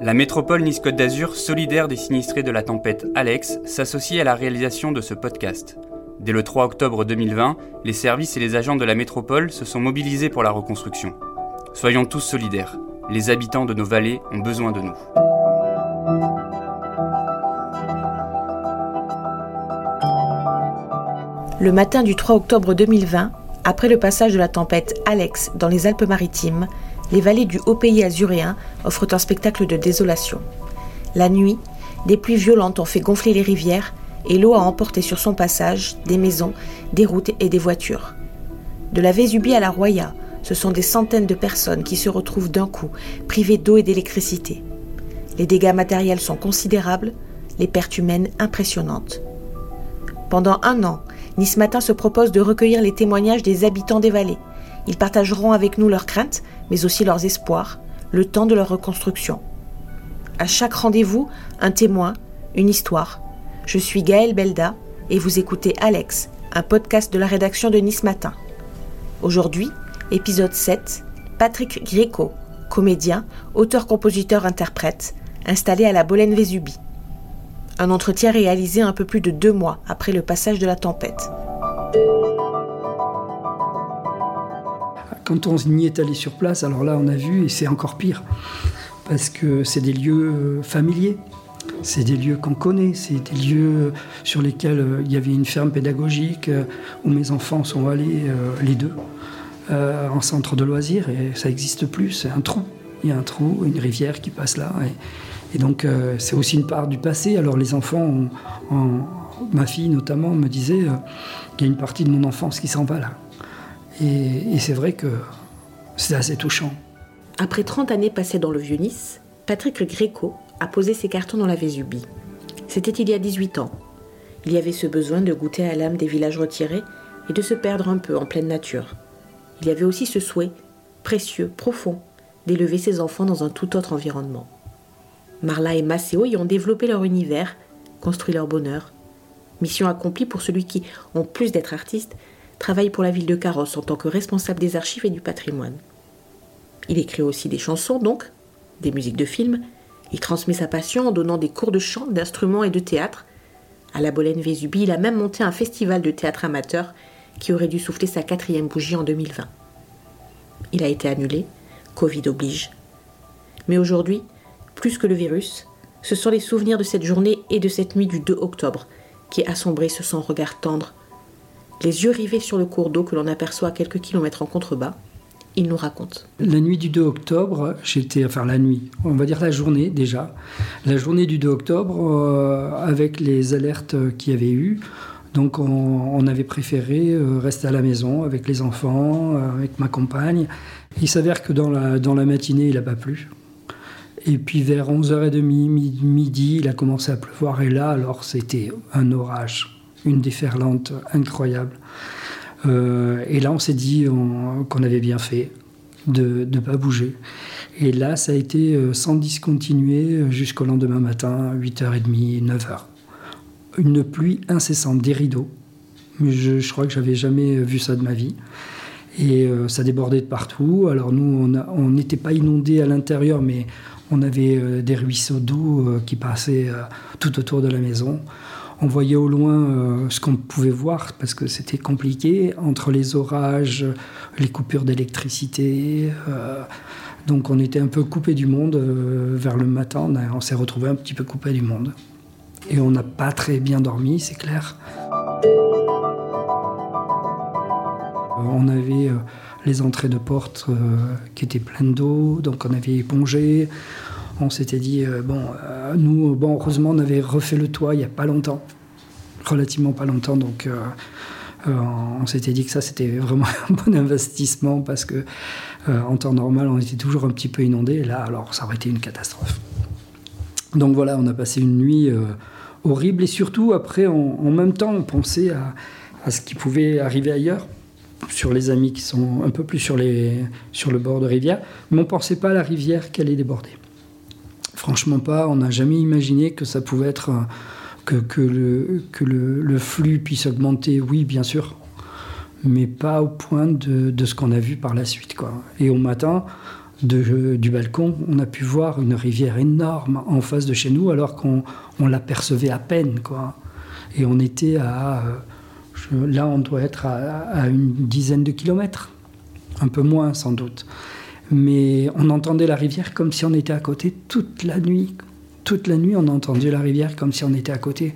La métropole Nice-Côte d'Azur, solidaire des sinistrés de la tempête Alex, s'associe à la réalisation de ce podcast. Dès le 3 octobre 2020, les services et les agents de la métropole se sont mobilisés pour la reconstruction. Soyons tous solidaires. Les habitants de nos vallées ont besoin de nous. Le matin du 3 octobre 2020, après le passage de la tempête Alex dans les Alpes-Maritimes, les vallées du haut pays azuréen offrent un spectacle de désolation. La nuit, des pluies violentes ont fait gonfler les rivières et l'eau a emporté sur son passage des maisons, des routes et des voitures. De la Vésubie à la Roya, ce sont des centaines de personnes qui se retrouvent d'un coup privées d'eau et d'électricité. Les dégâts matériels sont considérables, les pertes humaines impressionnantes. Pendant un an, Nice Matin se propose de recueillir les témoignages des habitants des vallées. Ils partageront avec nous leurs craintes, mais aussi leurs espoirs, le temps de leur reconstruction. À chaque rendez-vous, un témoin, une histoire. Je suis Gaëlle Belda et vous écoutez Alex, un podcast de la rédaction de Nice Matin. Aujourd'hui, épisode 7, Patrick Gréco, comédien, auteur-compositeur-interprète, installé à la Bolène Vésubie. Un entretien réalisé un peu plus de deux mois après le passage de la tempête. Quand on y est allé sur place, alors là, on a vu, et c'est encore pire, parce que c'est des lieux euh, familiers. C'est des lieux qu'on connaît, c'est des lieux sur lesquels euh, il y avait une ferme pédagogique euh, où mes enfants sont allés, les deux, en centre de loisirs, et ça n'existe plus, c'est un trou. Il y a un trou, une rivière qui passe là. Et, donc, c'est aussi une part du passé. Alors, les enfants, ma fille notamment, me disait qu'il y a une partie de mon enfance qui s'en va là. Et, c'est vrai que c'est assez touchant. Après 30 années passées dans le Vieux-Nice, Patrick Gréco a posé ses cartons dans la Vésubie. C'était il y a 18 ans. Il y avait ce besoin de goûter à l'âme des villages retirés et de se perdre un peu en pleine nature. Il y avait aussi ce souhait, précieux, profond, d'élever ses enfants dans un tout autre environnement. Marla et Maceo y ont développé leur univers, construit leur bonheur. Mission accomplie pour celui qui, en plus d'être artiste, travaille pour la ville de Carrosse en tant que responsable des archives et du patrimoine. Il écrit aussi des chansons, donc, des musiques de films. Il transmet sa passion en donnant des cours de chant, d'instruments et de théâtre. À la Bolène Vésubie, il a même monté un festival de théâtre amateur qui aurait dû souffler sa quatrième bougie en 2020. Il a été annulé, Covid oblige. Mais aujourd'hui, plus que le virus, ce sont les souvenirs de cette journée et de cette nuit du 2 octobre qui assombrissent son regard tendre les yeux rivés sur le cours d'eau que l'on aperçoit à quelques kilomètres en contrebas, il nous raconte. La nuit du 2 octobre, j'étais, enfin la nuit, on va dire la journée déjà, la journée du 2 octobre, euh, avec les alertes qu'il y avait eu, donc on, avait préféré euh, rester à la maison avec les enfants, euh, avec ma compagne. Il s'avère que dans la, dans la matinée, il n'a pas plu. Et puis vers 11h30, midi, il a commencé à pleuvoir. Et là, alors c'était un orage une déferlante incroyable. Euh, et là, on s'est dit qu'on avait bien fait de ne pas bouger. Et là, ça a été euh, sans discontinuer jusqu'au lendemain matin, 8h30, 9h. Une pluie incessante, des rideaux. Je, crois que j'avais jamais vu ça de ma vie. Et euh, ça débordait de partout. Alors nous, on n'était pas inondés à l'intérieur, mais on avait des ruisseaux d'eau qui passaient tout autour de la maison. On voyait au loin euh, ce qu'on pouvait voir parce que c'était compliqué entre les orages, les coupures d'électricité. Euh, donc on était un peu coupé du monde euh, vers le matin. On, s'est retrouvé un petit peu coupé du monde. Et on n'a pas très bien dormi, c'est clair. On avait les entrées de porte qui étaient pleines d'eau, donc on avait épongé on s'était dit, euh, bon, euh, nous, bon, heureusement, on avait refait le toit il n'y a pas longtemps, relativement pas longtemps, donc euh, on s'était dit que ça, c'était vraiment un bon investissement parce que en temps normal, on était toujours un petit peu inondé, là, alors, ça aurait été une catastrophe. Donc voilà, on a passé une nuit horrible, et surtout, après, en même temps, on pensait à, ce qui pouvait arriver ailleurs sur les amis qui sont un peu plus sur, sur le bord de rivière, mais on ne pensait pas à la rivière qui allait déborder. Franchement pas, on n'a jamais imaginé que ça pouvait être que, que, le, que le, flux puisse augmenter, oui bien sûr, mais pas au point de, de ce qu'on a vu par la suite. Quoi. Et au matin, du balcon, on a pu voir une rivière énorme en face de chez nous, alors qu'on l'apercevait à peine. Quoi. Et on était à. là, on doit être à, une dizaine de kilomètres, un peu moins sans doute. Mais on entendait la rivière comme si on était à côté toute la nuit. Toute la nuit, on a entendu la rivière comme si on était à côté.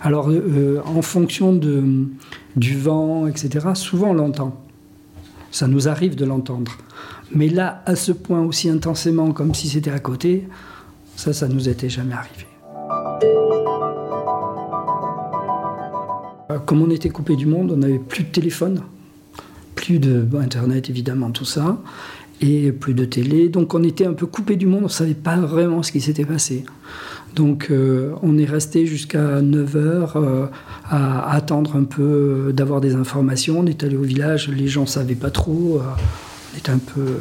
Alors, euh, en fonction de, du vent, etc., souvent on l'entend. Ça nous arrive de l'entendre. Mais là, à ce point aussi intensément, comme si c'était à côté, ça, ça nous était jamais arrivé. Euh, comme on était coupé du monde, on n'avait plus de téléphone, plus de Internet évidemment, tout ça, et plus de télé. Donc on était un peu coupé du monde, on ne savait pas vraiment ce qui s'était passé. Donc euh, on est resté jusqu'à 9 heures euh, à, attendre un peu d'avoir des informations. On est allé au village, les gens ne savaient pas trop. on, un peu...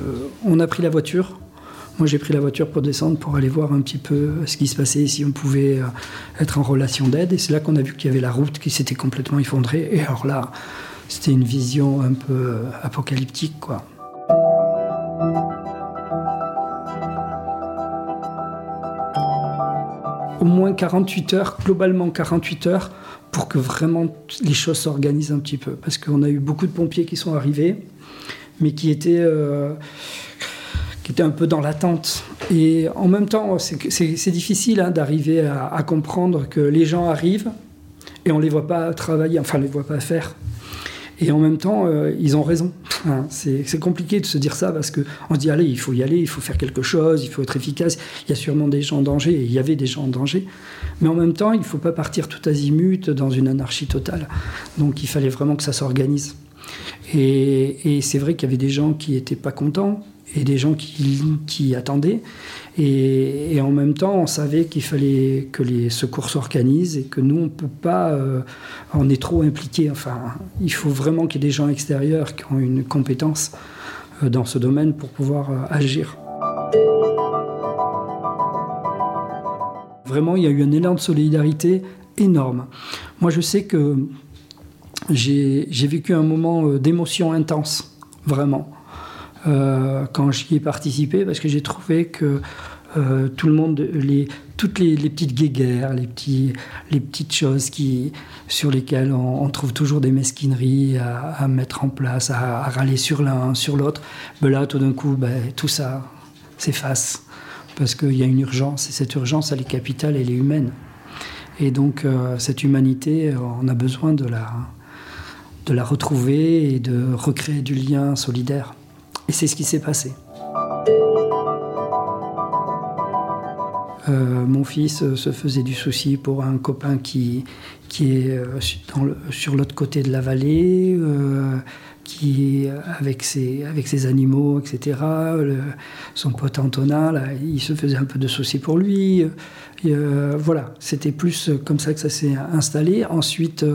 on a pris la voiture, moi, j'ai pris la voiture pour descendre pour aller voir un petit peu ce qui se passait, si on pouvait euh, être en relation d'aide. Et c'est là qu'on a vu qu'il y avait la route qui s'était complètement effondrée. Et alors là, c'était une vision un peu euh, apocalyptique, quoi. Au moins 48 heures, globalement 48 heures, pour que vraiment les choses s'organisent un petit peu. Parce qu'on a eu beaucoup de pompiers qui sont arrivés, mais qui étaient... Euh, un peu dans l'attente. Et en même temps, c'est difficile hein, d'arriver à, comprendre que les gens arrivent et on ne les voit pas travailler, enfin, on ne les voit pas faire. Et en même temps, euh, ils ont raison. c'est compliqué de se dire ça parce qu'on se dit, allez, il faut y aller, il faut faire quelque chose, il faut être efficace. Il y a sûrement des gens en danger, et il y avait des gens en danger. Mais en même temps, il ne faut pas partir tout azimut dans une anarchie totale. Donc il fallait vraiment que ça s'organise. Et, et c'est vrai qu'il y avait des gens qui n'étaient pas contents, et des gens qui, attendaient. Et, en même temps, on savait qu'il fallait que les secours s'organisent et que nous, on ne peut pas, euh, on est trop impliqués. Enfin, il faut vraiment qu'il y ait des gens extérieurs qui ont une compétence euh, dans ce domaine pour pouvoir euh, agir. Vraiment, il y a eu un élan de solidarité énorme. Moi, je sais que j'ai vécu un moment d'émotion intense, vraiment. Euh, quand j'y ai participé parce que j'ai trouvé que euh, tout le monde, toutes les, petites guéguerres, les, petites choses qui, sur lesquelles on, trouve toujours des mesquineries à, mettre en place, à, râler sur l'un, sur l'autre, ben là, tout d'un coup, ben, tout ça s'efface parce qu'il y a une urgence et cette urgence, elle est capitale, elle est humaine. Et donc, euh, cette humanité, on a besoin de la retrouver et de recréer du lien solidaire. Et c'est ce qui s'est passé. Euh, mon fils euh, se faisait du souci pour un copain qui, qui est euh, sur l'autre côté de la vallée, qui avec ses, avec ses animaux, etc. son pote Antonin, là, il se faisait un peu de souci pour lui. voilà, c'était plus comme ça que ça s'est installé. Ensuite,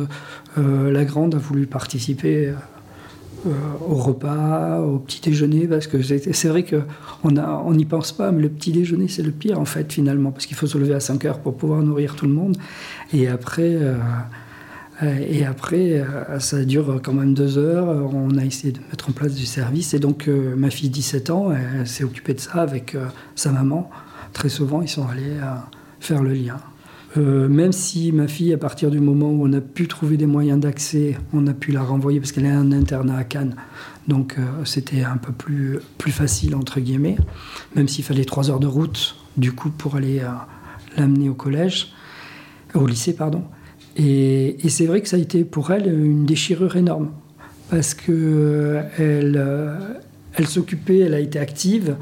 la grande a voulu participer euh, au repas, au petit déjeuner, parce que c'est vrai qu'on n'y pense pas, mais le petit déjeuner, c'est le pire en fait finalement, parce qu'il faut se lever à 5 heures pour pouvoir nourrir tout le monde. Et après, euh, et après euh, ça dure quand même deux heures. On a essayé de mettre en place du service. Et donc, ma fille, 17 ans, elle, s'est occupée de ça avec sa maman. Très souvent, ils sont allés faire le lien. Euh, même si ma fille, à partir du moment où on a pu trouver des moyens d'accès, on a pu la renvoyer parce qu'elle est un internat à Cannes. Donc euh, c'était un peu plus, plus facile, entre guillemets, même s'il fallait trois heures de route, du coup, pour aller euh, l'amener au collège, au lycée, pardon. Et, c'est vrai que ça a été pour elle une déchirure énorme, parce que elle, elle s'occupait, elle a été active,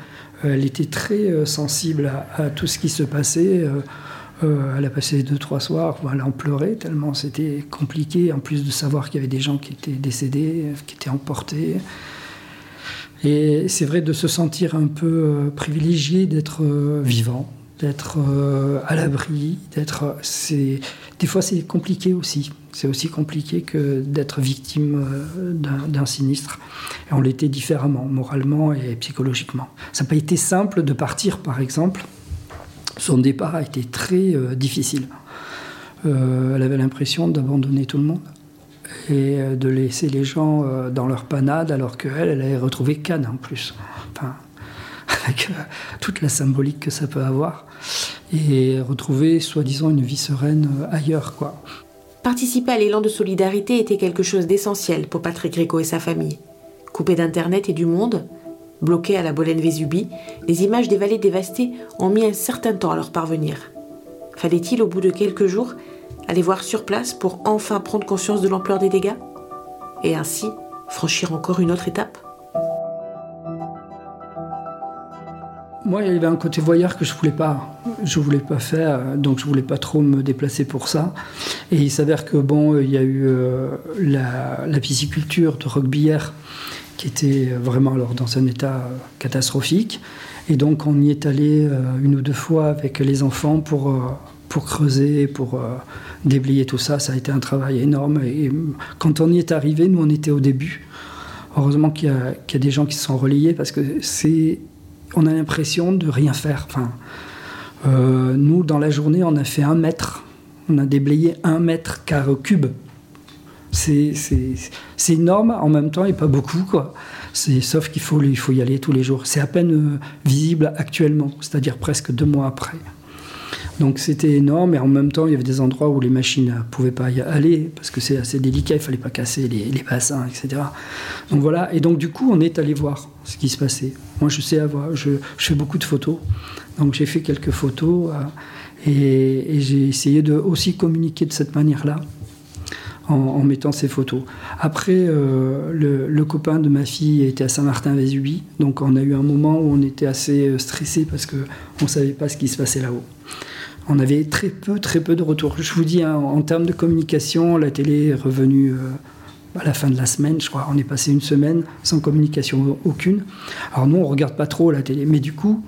elle était très sensible à, tout ce qui se passait. Euh, elle a passé deux, trois soirs elle en pleurait tellement c'était compliqué, en plus de savoir qu'il y avait des gens qui étaient décédés, qui étaient emportés. Et c'est vrai de se sentir un peu euh, privilégié d'être euh, vivant, d'être à l'abri, d'être. Des fois, c'est compliqué aussi. C'est aussi compliqué que d'être victime d'un sinistre. Et on l'était différemment, moralement et psychologiquement. Ça n'a pas été simple de partir, par exemple, son départ a été très euh, difficile. Euh, elle avait l'impression d'abandonner tout le monde et euh, de laisser les gens dans leur panade alors qu'elle, elle avait retrouvé Cannes en plus. Avec toute la symbolique que ça peut avoir, et retrouver soi-disant une vie sereine ailleurs. quoi. Participer à l'élan de solidarité était quelque chose d'essentiel pour Patrick Gréco et sa famille. Coupé d'Internet et du monde, bloqué à la Bolène-Vésubie, les images des vallées dévastées ont mis un certain temps à leur parvenir. Fallait-il, au bout de quelques jours, aller voir sur place pour enfin prendre conscience de l'ampleur des dégâts Et ainsi franchir encore une autre étape? Moi, il y avait un côté voyeur que je voulais voulais pas faire, donc je voulais pas trop me déplacer pour ça. Et il s'avère que bon, il y a eu euh, la, pisciculture de Roquebillière qui était vraiment alors dans un état catastrophique. Et donc on y est allé euh, une ou deux fois avec les enfants pour, euh, pour creuser, pour déblayer tout ça. Ça a été un travail énorme. Et quand on y est arrivé, nous on était au début. Heureusement qu'il y, y, a des gens qui se sont relayés parce que c'est on a l'impression de rien faire. Enfin, euh, nous, dans la journée, on a fait un mètre. On a déblayé un mètre carré cube. C'est énorme en même temps et pas beaucoup. Quoi. Sauf qu'il faut, il faut y aller tous les jours. C'est à peine euh, visible actuellement, c'est-à-dire presque deux mois après. Donc c'était énorme et en même temps il y avait des endroits où les machines ne pouvaient pas y aller parce que c'est assez délicat, il fallait pas casser les, bassins, etc. Donc voilà, et donc du coup on est allé voir ce qui se passait. Moi je sais avoir, je, fais beaucoup de photos, donc j'ai fait quelques photos euh, et, j'ai essayé de aussi communiquer de cette manière-là. En, mettant ces photos. Après, euh, le, copain de ma fille était à Saint-Martin-Vésubie, donc on a eu un moment où on était assez euh, stressé parce qu'on ne savait pas ce qui se passait là-haut on avait très peu, très peu de retours. Je vous dis, hein, en, termes de communication, la télé est revenue euh, à la fin de la semaine, je crois. On est passé une semaine sans communication aucune. Alors nous, on regarde pas trop la télé, mais du coup,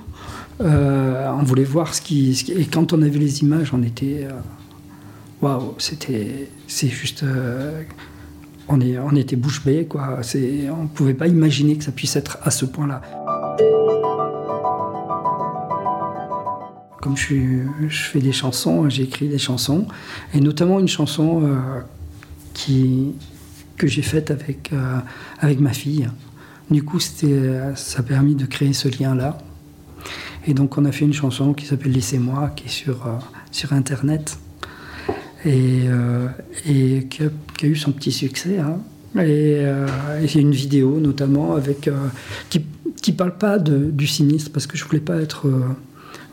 on voulait voir ce qui, Et quand on avait les images, on était... waouh, c'était... C'est juste... on, est, on était bouche bée, quoi. On ne pouvait pas imaginer que ça puisse être à ce point-là. Comme je, fais des chansons, j'écris des chansons, et notamment une chanson euh, qui, que j'ai faite avec, euh, avec ma fille. Du coup, ça a permis de créer ce lien-là. Et donc, on a fait une chanson qui s'appelle Laissez-moi, qui est sur, euh, sur Internet, et, et qui, a, eu son petit succès. Hein. Et, y a une vidéo notamment avec, qui ne parle pas du sinistre, parce que je voulais pas être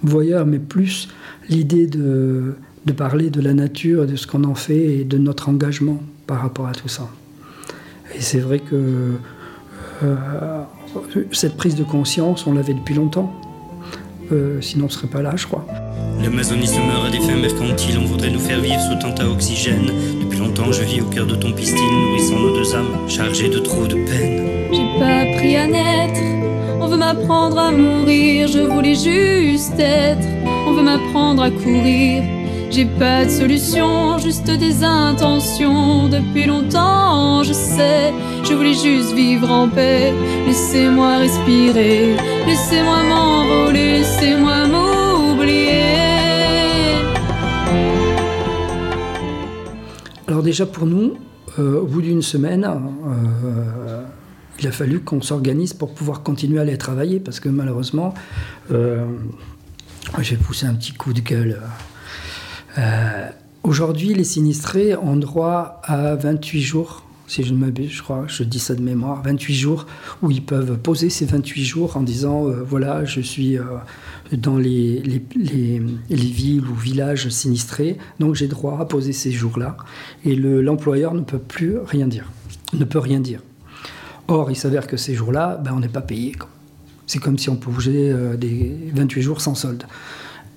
voyeur, mais plus l'idée de, parler de la nature, de ce qu'on en fait et de notre engagement par rapport à tout ça. Et c'est vrai que euh, cette prise de conscience, on l'avait depuis longtemps. Euh, sinon, on ne serait pas là, je crois. L'amazonisme meurt à des fins mercantiles, on voudrait nous faire vivre sous tant à oxygène. Depuis longtemps, je vis au cœur de ton pistil, nourrissant nos deux âmes, chargées de trop de peine. J'ai pas appris à naître on veut m'apprendre à mourir, je voulais juste être. On veut m'apprendre à courir. J'ai pas de solution, juste des intentions. Depuis longtemps, je sais, je voulais juste vivre en paix. Laissez-moi respirer, laissez-moi m'envoler, laissez-moi m'oublier. Alors déjà pour nous, euh, au bout d'une semaine, euh, il a fallu qu'on s'organise pour pouvoir continuer à aller travailler parce que malheureusement, euh, j'ai poussé un petit coup de gueule. Euh, aujourd'hui, les sinistrés ont droit à 28 jours, si je ne m'abuse, je crois, je dis ça de mémoire, 28 jours où ils peuvent poser ces 28 jours en disant euh, voilà, je suis dans les, les, villes ou villages sinistrés, donc j'ai droit à poser ces jours-là. Et l'employeur ne peut plus rien dire, ne peut rien dire. Or, il s'avère que ces jours-là, ben, on n'est pas payé. C'est comme si on pouvait euh, des 28 jours sans solde.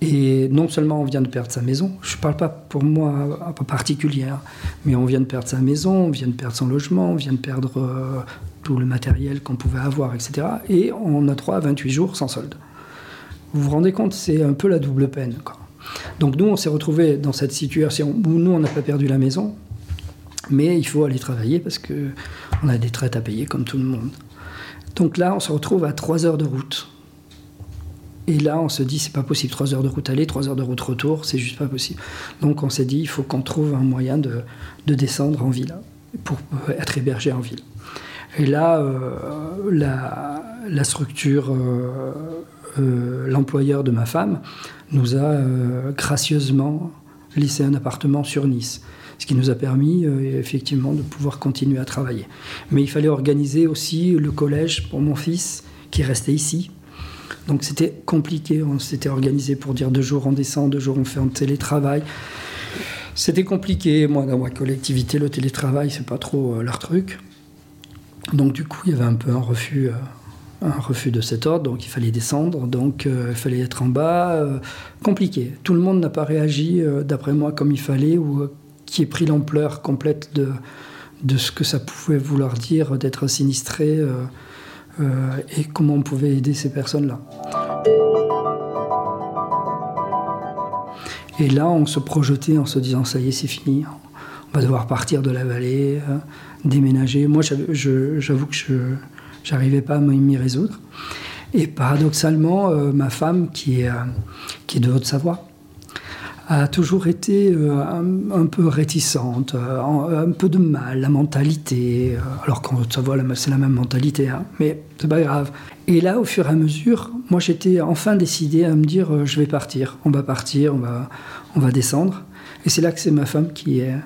Et non seulement on vient de perdre sa maison, je ne parle pas pour moi en particulier, hein, mais on vient de perdre sa maison, on vient de perdre son logement, on vient de perdre euh, tout le matériel qu'on pouvait avoir, etc. Et on a droit à 28 jours sans solde. Vous vous rendez compte, c'est un peu la double peine. Donc nous, on s'est retrouvés dans cette situation où nous, on n'a pas perdu la maison, mais il faut aller travailler parce qu'on a des traites à payer comme tout le monde. Donc là, on se retrouve à 3 heures de route. Et là, on se dit, c'est pas possible. 3 heures de route aller, 3 heures de route retour, c'est juste pas possible. Donc on s'est dit, il faut qu'on trouve un moyen de, descendre en ville pour être hébergé en ville. Et là, euh, la, structure euh, l'employeur de ma femme nous a gracieusement laissé un appartement sur Nice ce qui nous a permis effectivement de pouvoir continuer à travailler. Mais il fallait organiser aussi le collège pour mon fils qui restait ici. Donc c'était compliqué, on s'était organisé pour dire deux jours on descend, deux jours on fait en télétravail. C'était compliqué, moi dans ma collectivité, le télétravail c'est pas trop leur truc. Donc du coup, il y avait un peu un refus, euh, un refus de cet ordre, donc il fallait descendre, donc euh, il fallait être en bas. Euh, compliqué. Tout le monde n'a pas réagi, d'après moi, comme il fallait, ou qui ait pris l'ampleur complète de ce que ça pouvait vouloir dire d'être sinistré et comment on pouvait aider ces personnes-là. Et là, on se projetait en se disant, ça y est, c'est fini, on va devoir partir de la vallée déménager. Moi, j'avoue que je n'arrivais pas à m'y résoudre. Et paradoxalement, euh, ma femme, qui est, euh, qui de Haute-Savoie, a toujours été euh, un, peu réticente, un peu de mal, la mentalité. alors qu'en Haute-Savoie, c'est la même mentalité, hein, mais c'est pas grave. Et là, au fur et à mesure, moi, j'étais enfin décidé à me dire, je vais partir, on va partir, on va, on va descendre. Et c'est là que c'est ma femme qui, a,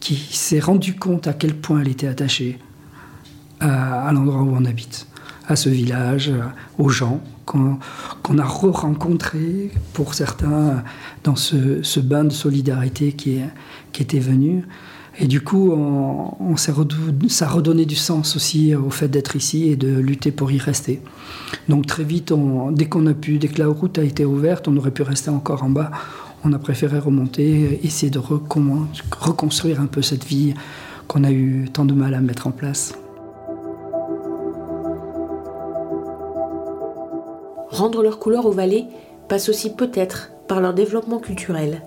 qui s'est rendu compte à quel point elle était attachée à, l'endroit où on habite, à ce village, aux gens qu'on a re-rencontrés pour certains dans ce, bain de solidarité qui, était venu. Et du coup, ça a redonné du sens aussi au fait d'être ici et de lutter pour y rester. Donc très vite, dès qu'on a pu, dès que la route a été ouverte, on aurait pu rester encore en bas on a préféré remonter, essayer de reconstruire un peu cette vie qu'on a eu tant de mal à mettre en place. Rendre leur couleur aux vallées passe aussi peut-être par leur développement culturel.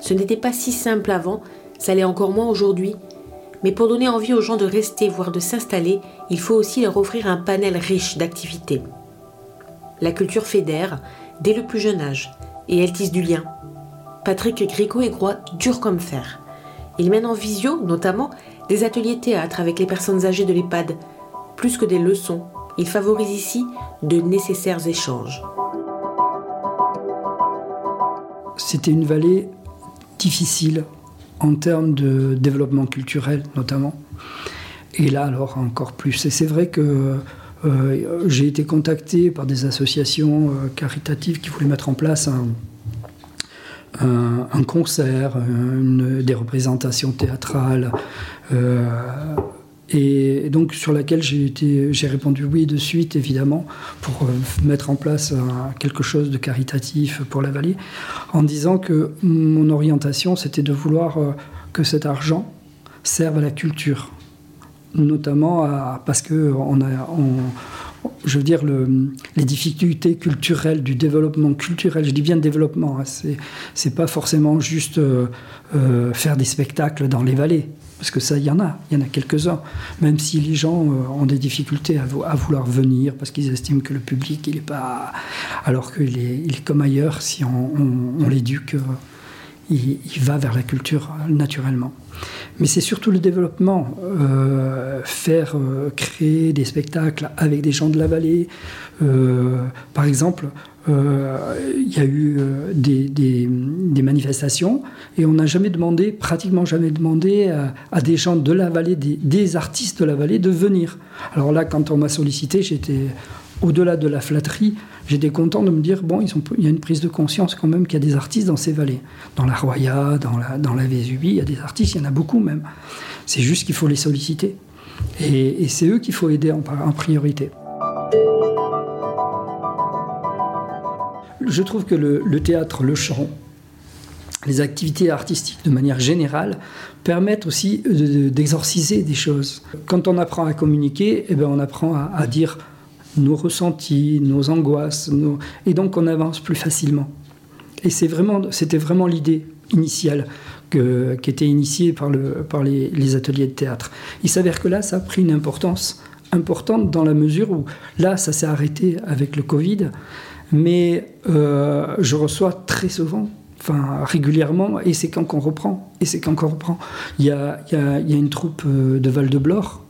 Ce n'était pas si simple avant, ça l'est encore moins aujourd'hui, mais pour donner envie aux gens de rester, voire de s'installer, il faut aussi leur offrir un panel riche d'activités. La culture fédère dès le plus jeune âge, et elle tisse du lien. Patrick Gricot est droit dur comme fer. Il mène en visio, notamment, des ateliers théâtre avec les personnes âgées de l'EHPAD. Plus que des leçons, il favorise ici de nécessaires échanges. C'était une vallée difficile en termes de développement culturel notamment. Et là alors encore plus. Et c'est vrai que euh, j'ai été contacté par des associations euh, caritatives qui voulaient mettre en place un, concert, des représentations théâtrales, euh, et donc sur laquelle j'ai répondu oui de suite, évidemment, pour euh, mettre en place quelque chose de caritatif pour la vallée, en disant que mon orientation, c'était de vouloir euh, que cet argent serve à la culture, notamment parce que on a, je veux dire, les difficultés culturelles, du développement culturel, je dis bien développement, hein, ce c'est pas forcément juste euh, faire des spectacles dans les vallées, parce que ça, il y en a, il y en a quelques-uns, même si les gens euh, ont des difficultés à, vouloir venir, parce qu'ils estiment que le public, il est pas... Alors qu'il est, il est comme ailleurs, si on, l'éduque, il, va vers la culture naturellement. Mais c'est surtout le développement, euh, faire euh, créer des spectacles avec des gens de la vallée. Euh, par exemple, il y a eu des, manifestations et on n'a jamais demandé, pratiquement jamais demandé à, des gens de la vallée, des, artistes de la vallée de venir. Alors là, quand on m'a sollicité, j'étais au-delà de la flatterie, j'étais content de me dire bon, il y a une prise de conscience quand même qu'il y a des artistes dans ces vallées. Dans la Roya, dans la, Vésubie, il y a des artistes, il y en a beaucoup même. C'est juste qu'il faut les solliciter. Et, c'est eux qu'il faut aider en, priorité. Je trouve que le, théâtre, le chant, les activités artistiques de manière générale permettent aussi d'exorciser des choses. Quand on apprend à communiquer, eh bien on apprend à dire nos ressentis, nos angoisses, et donc on avance plus facilement. Et c'est vraiment, c'était vraiment l'idée initiale qui était initiée par, le, par les, ateliers de théâtre. Il s'avère que là, ça a pris une importance importante dans la mesure où là, ça s'est arrêté avec le Covid, mais euh, je reçois très souvent enfin régulièrement, et c'est quand qu'on reprend, et c'est quand reprend. Il y a, y a, il y a une troupe euh, de Val-de-Blore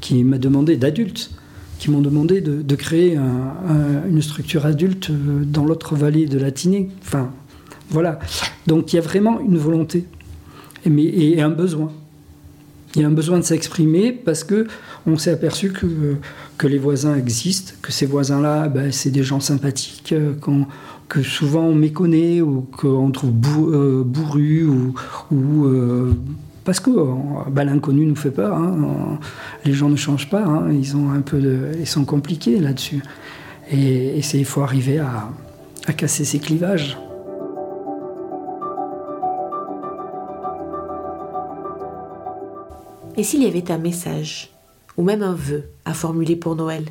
qui m'a demandé d'adultes qui m'ont demandé de, créer une structure adulte euh, dans l'autre vallée de la Tinée. Enfin, voilà. Donc il y a vraiment une volonté et, et un besoin. Il y a un besoin de s'exprimer parce que on s'est aperçu que, que les voisins existent, que ces voisins-là, ben, c'est des gens sympathiques, euh, que souvent on méconnaît ou qu'on trouve euh, bourrus ou, ou parce que bah, l'inconnu nous fait peur. Hein. Les gens ne changent pas. Hein. Ils sont compliqués là-dessus. Et, il faut arriver à, casser ces clivages. Et s'il y avait un message, ou même un vœu à formuler pour Noël,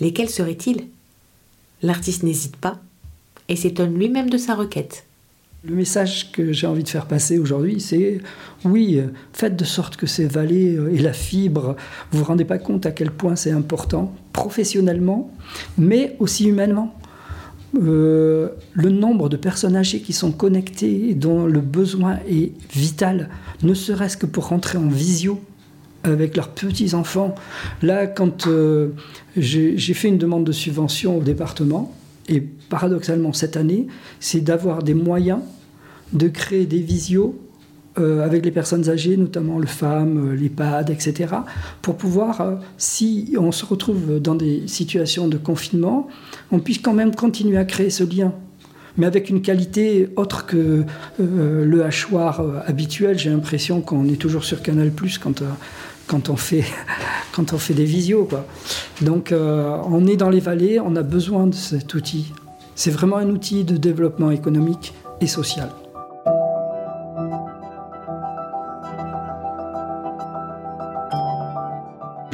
lesquels seraient-ils? L'artiste n'hésite pas et s'étonne lui-même de sa requête. Le message que j'ai envie de faire passer aujourd'hui, c'est oui, faites de sorte que ces vallées euh, et la fibre, vous vous rendez pas compte à quel point c'est important, professionnellement, mais aussi humainement. Euh, le nombre de personnes âgées qui sont connectées et dont le besoin est vital, ne serait-ce que pour rentrer en visio avec leurs petits-enfants. Là, quand euh, j'ai fait une demande de subvention au département, et paradoxalement cette année, c'est d'avoir des moyens de créer des visios euh, avec les personnes âgées, notamment les femmes, euh, les PAD, etc., pour pouvoir, euh, si on se retrouve dans des situations de confinement, on puisse quand même continuer à créer ce lien. Mais avec une qualité autre que le hachoir habituel, j'ai l'impression qu'on est toujours sur Canal Plus quand, quand, on, fait, quand on fait des visios. Donc on est dans les vallées, on a besoin de cet outil. C'est vraiment un outil de développement économique et social.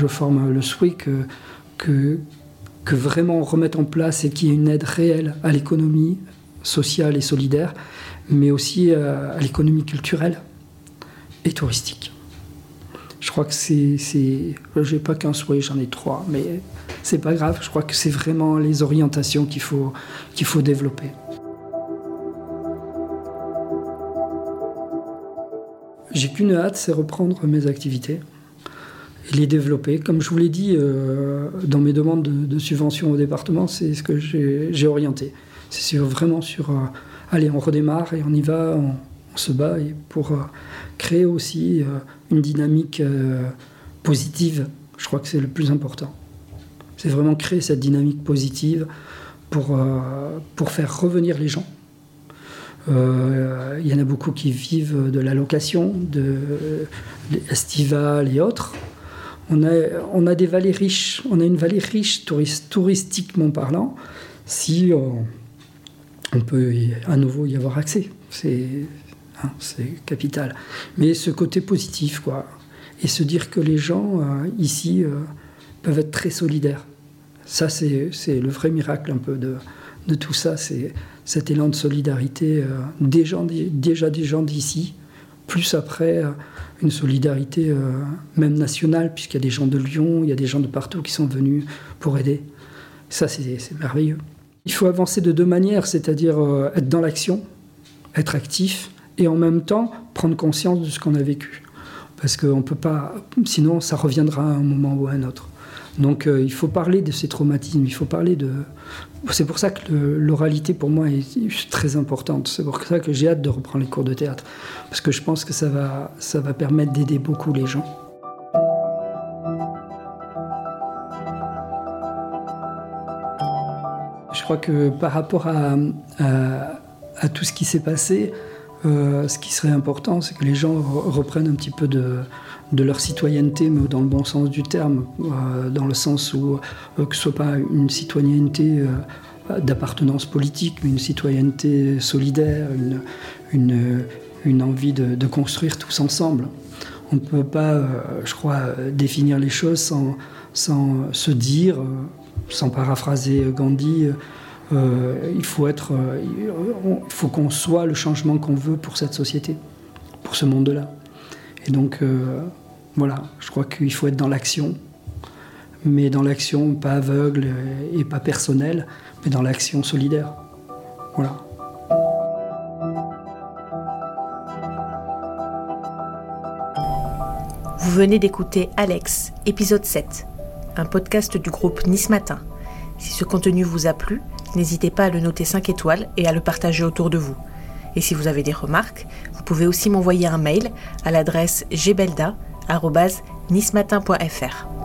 Je forme le souhait que, que, vraiment on remette en place et qu'il y ait une aide réelle à l'économie sociale et solidaire, mais aussi à, l'économie culturelle et touristique. Je crois que c'est. J'ai pas qu'un souhait, j'en ai trois, mais c'est pas grave. Je crois que c'est vraiment les orientations qu'il faut, qu'il faut développer. J'ai qu'une hâte, c'est reprendre mes activités les développer. Comme je vous l'ai dit euh, dans mes demandes de, subvention au département, c'est ce que j'ai orienté. C'est vraiment sur, euh, allez, on redémarre et on y va, on, se bat et pour euh, créer aussi une dynamique positive. Je crois que c'est le plus important. C'est vraiment créer cette dynamique positive pour, pour faire revenir les gens. Il y en a beaucoup qui vivent de la location, de, de et autres. On a, des vallées riches, on a une vallée riche touristiquement parlant, si on, peut à nouveau y avoir accès. Hein, c'est capital. Mais ce côté positif, quoi. Et se dire que les gens euh, ici euh, peuvent être très solidaires. Ça, c'est le vrai miracle un peu de, de tout ça. C'est cet élan de solidarité euh, des gens, déjà des gens d'ici, plus après une solidarité euh, même nationale, puisqu'il y a des gens de Lyon, il y a des gens de partout qui sont venus pour aider. Ça, c'est merveilleux. Il faut avancer de deux manières, c'est-à-dire euh, être dans l'action, être actif, et en même temps prendre conscience de ce qu'on a vécu. Parce qu'on peut pas, sinon ça reviendra à un moment ou à un autre. Donc euh, il faut parler de ces traumatismes, il faut parler de... C'est pour ça que l'oralité pour moi est très importante. C'est pour ça que j'ai hâte de reprendre les cours de théâtre. Parce que je pense que ça va, ça va permettre d'aider beaucoup les gens. Je crois que par rapport à, à, tout ce qui s'est passé, euh, ce qui serait important, c'est que les gens reprennent un petit peu de, leur citoyenneté, mais dans le bon sens du terme, euh, dans le sens où euh, que ce soit pas une citoyenneté d'appartenance politique, mais une citoyenneté solidaire, une, envie de, construire tous ensemble. On ne peut pas, je crois, définir les choses sans se dire, sans paraphraser Gandhi, il faut être, il faut qu'on soit le changement qu'on veut pour cette société, pour ce monde-là. Et donc, voilà, je crois qu'il faut être dans l'action, mais dans l'action pas aveugle et pas personnelle, mais dans l'action solidaire. Voilà. Vous venez d'écouter Alex, épisode 7. un podcast du groupe Nice Matin. Si ce contenu vous a plu, n'hésitez pas à le noter 5 étoiles et à le partager autour de vous. Et si vous avez des remarques, vous pouvez aussi m'envoyer un mail à l'adresse gbelda.nismatin.fr.